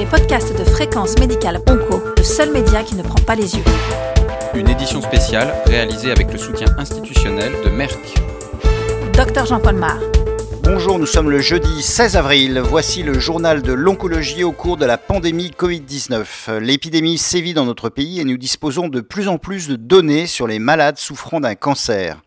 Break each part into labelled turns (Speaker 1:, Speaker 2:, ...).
Speaker 1: les podcasts de Fréquence Médicale Onco, le seul média qui ne prend pas les yeux.
Speaker 2: Une édition spéciale réalisée avec le soutien institutionnel de Merck.
Speaker 1: Docteur Jean-Paul Mar.
Speaker 3: Bonjour, nous sommes le jeudi 16 avril. Voici le journal de l'oncologie au cours de la pandémie Covid-19. L'épidémie sévit dans notre pays et nous disposons de plus en plus de données sur les malades souffrant d'un cancer.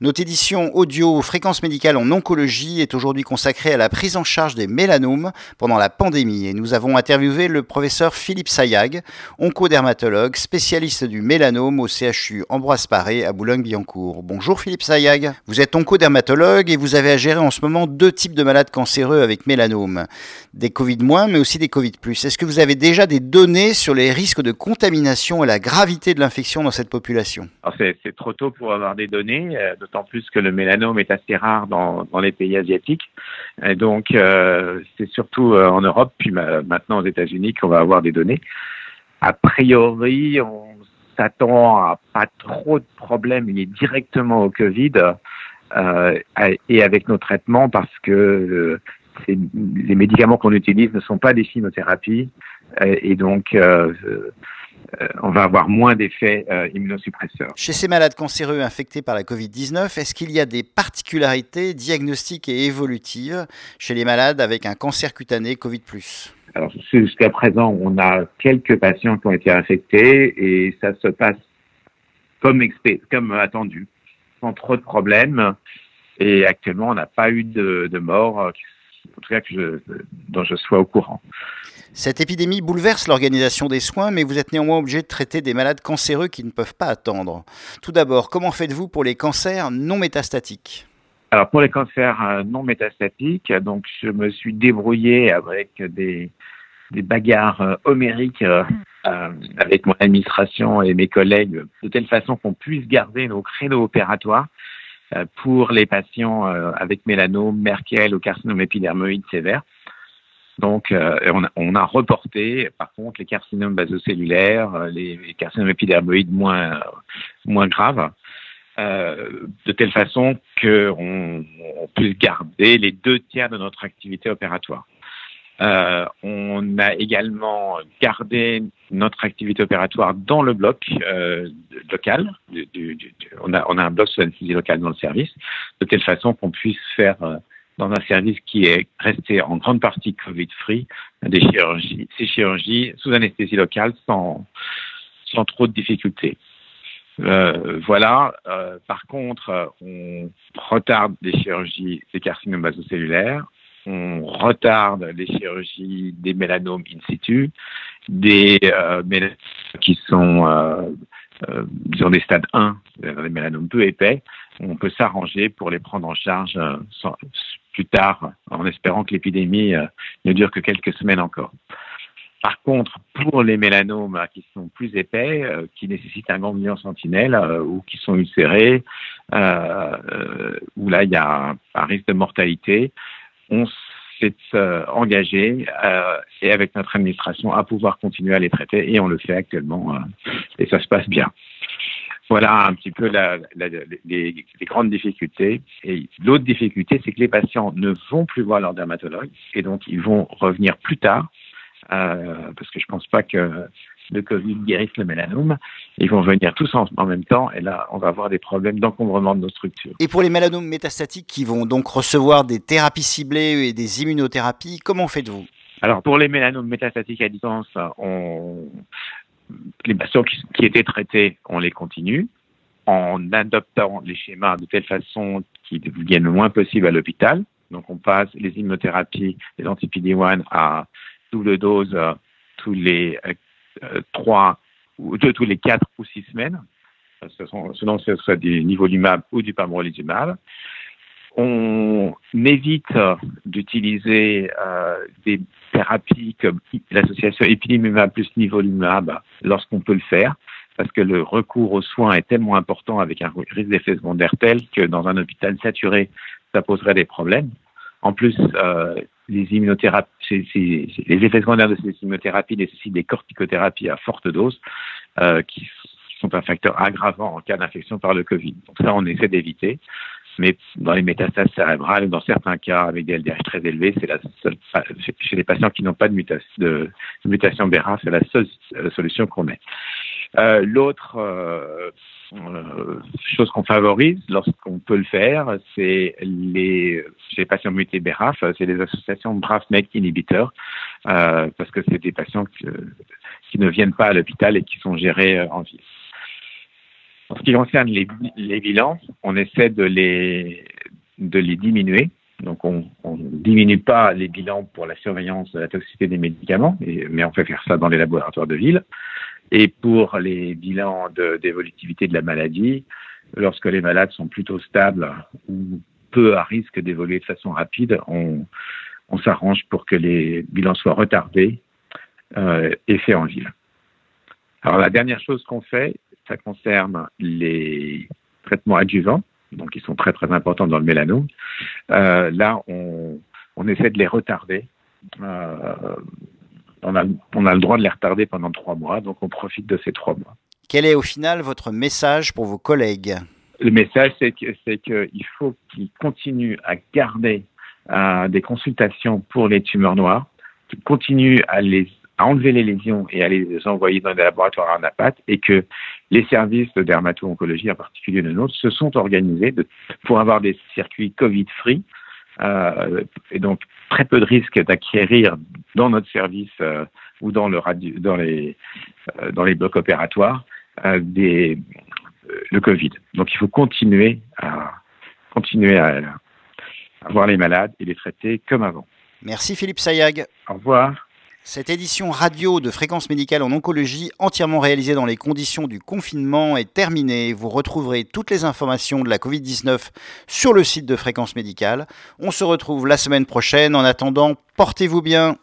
Speaker 3: Notre édition audio Fréquence médicale en oncologie est aujourd'hui consacrée à la prise en charge des mélanomes pendant la pandémie et nous avons interviewé le professeur Philippe Sayag, oncodermatologue, spécialiste du mélanome au CHU Ambroise Paré à Boulogne-Billancourt. Bonjour Philippe Sayag, vous êtes oncodermatologue et vous avez à gérer en ce moment deux types de malades cancéreux avec mélanome, des Covid mais aussi des Covid. Est-ce que vous avez déjà des données sur les risques de contamination et la gravité de l'infection dans cette population?
Speaker 4: C'est trop tôt pour avoir des données. Euh, d'autant plus que le mélanome est assez rare dans, dans les pays asiatiques. Et donc, euh, c'est surtout euh, en Europe, puis maintenant aux États-Unis, qu'on va avoir des données. A priori, on s'attend à pas trop de problèmes liés directement au Covid euh, et avec nos traitements parce que euh, les médicaments qu'on utilise ne sont pas des chimiothérapies et donc euh, euh, on va avoir moins d'effets euh, immunosuppresseurs.
Speaker 3: Chez ces malades cancéreux infectés par la Covid-19, est-ce qu'il y a des particularités diagnostiques et évolutives chez les malades avec un cancer cutané Covid
Speaker 4: alors, jusqu'à présent, on a quelques patients qui ont été infectés et ça se passe comme, comme attendu, sans trop de problèmes. Et actuellement, on n'a pas eu de, de mort, en tout cas que je, dont je sois au courant.
Speaker 3: Cette épidémie bouleverse l'organisation des soins, mais vous êtes néanmoins obligé de traiter des malades cancéreux qui ne peuvent pas attendre. Tout d'abord, comment faites-vous pour les cancers non métastatiques?
Speaker 4: Alors pour les cancers euh, non métastatiques, donc je me suis débrouillé avec des, bagarres euh, homériques euh, avec mon administration et mes collègues, de telle façon qu'on puisse garder nos créneaux opératoires pour les patients avec mélanome, Merkel ou carcinome épidermoïde sévère. Donc, euh, on, a, reporté, par contre, les carcinomes basocellulaires, euh, les, carcinomes épidermoïdes moins, moins graves, euh, de telle façon qu'on on puisse garder les deux tiers de notre activité opératoire. Euh, on a également gardé notre activité opératoire dans le bloc euh, local. Du, du, du, on, a, on a un bloc sur l'anesthésie locale dans le service, de telle façon qu'on puisse faire dans un service qui est resté en grande partie Covid-free, des chirurgies, ces chirurgies sous anesthésie locale sans, sans trop de difficultés. Euh, voilà. Euh, par contre, on retarde des chirurgies des carcinomes basocellulaires, on retarde les chirurgies des mélanomes in situ, des euh, mélanomes qui sont euh, euh, disons des stades 1, des mélanomes peu épais, on peut s'arranger pour les prendre en charge euh, plus tard, en espérant que l'épidémie euh, ne dure que quelques semaines encore. Par contre, pour les mélanomes qui sont plus épais, euh, qui nécessitent un ganglion sentinelle ou qui sont ulcérés, où là il y a un, risque de mortalité, on s'est engagé et avec notre administration à pouvoir continuer à les traiter et on le fait actuellement et ça se passe bien. Voilà un petit peu la, la, les, les, grandes difficultés. Et l'autre difficulté, c'est que les patients ne vont plus voir leur dermatologue et donc ils vont revenir plus tard euh, parce que je pense pas que le Covid guérisse le mélanome. Ils vont venir tous en, en, même temps et là, on va avoir des problèmes d'encombrement de nos structures.
Speaker 3: Et pour les mélanomes métastatiques qui vont donc recevoir des thérapies ciblées et des immunothérapies, comment faites-vous?
Speaker 4: Alors pour les mélanomes métastatiques à distance, on, les patients qui, qui, étaient traités, on les continue en adoptant les schémas de telle façon qu'ils deviennent le moins possible à l'hôpital. Donc, on passe les immunothérapies, les anti-PD-1 à double dose euh, tous les euh, trois ou deux, tous les quatre ou six semaines, selon ce soit du nivolumab ou du pamrolizumab. On évite d'utiliser euh, des thérapies comme l'association épilimumab plus nivolumab lorsqu'on peut le faire, parce que le recours aux soins est tellement important avec un risque d'effet secondaire tel que dans un hôpital saturé, ça poserait des problèmes. En plus, euh, les immunothérapies, les effets secondaires de ces immunothérapies nécessitent des corticothérapies à forte dose, euh, qui sont un facteur aggravant en cas d'infection par le Covid. Donc ça, on essaie d'éviter. mais dans les métastases cérébrales, dans certains cas avec des LDH très élevés, c'est la seule, chez les patients qui n'ont pas de mutation, de, mutation c'est la seule euh, solution qu'on ait. Euh, L'autre euh, euh, chose qu'on favorise lorsqu'on peut le faire, c'est les, les patients mutés BRAF, c'est les associations BRAF-MEC inhibiteurs, euh, parce que c'est des patients qui ne viennent pas à l'hôpital et qui sont gérés en ville. En ce qui concerne les, les, bilans, on essaie de les, de les diminuer. Donc, on ne diminue pas les bilans pour la surveillance de la toxicité des médicaments, mais on fait faire ça dans les laboratoires de ville. Et pour les bilans d'évolutivité de, la maladie, lorsque les malades sont plutôt stables ou peu à risque d'évoluer de façon rapide, on, on s'arrange pour que les bilans soient retardés euh, et faits en ville. Alors la dernière chose qu'on fait, ça concerne les traitements adjuvants, donc ils sont très très importants dans le mélanome. Euh, là, on, on, essaie de les retarder. Euh, on, a, on a le droit de les retarder pendant trois mois, donc on profite de ces trois mois.
Speaker 3: Quel est au final votre message pour vos collègues?
Speaker 4: Le message, c'est qu'il faut qu'ils continuent à garder euh, des consultations pour les tumeurs noires, qu'ils continuent à les à enlever les lésions et à les envoyer dans des laboratoires à NAPAT et que les services de dermato-oncologie, en particulier le nôtre, se sont organisés de, pour avoir des circuits Covid-free euh, et donc très peu de risques d'acquérir dans notre service euh, ou dans, le radio, dans, les, euh, dans les blocs opératoires euh, des, euh, le Covid. Donc il faut continuer à continuer à, à voir les malades et les traiter comme avant.
Speaker 3: Merci Philippe Sayag.
Speaker 4: Au revoir.
Speaker 3: Cette édition radio de fréquence médicale en oncologie, entièrement réalisée dans les conditions du confinement, est terminée. Vous retrouverez toutes les informations de la Covid-19 sur le site de fréquence médicale. On se retrouve la semaine prochaine. En attendant, portez-vous bien.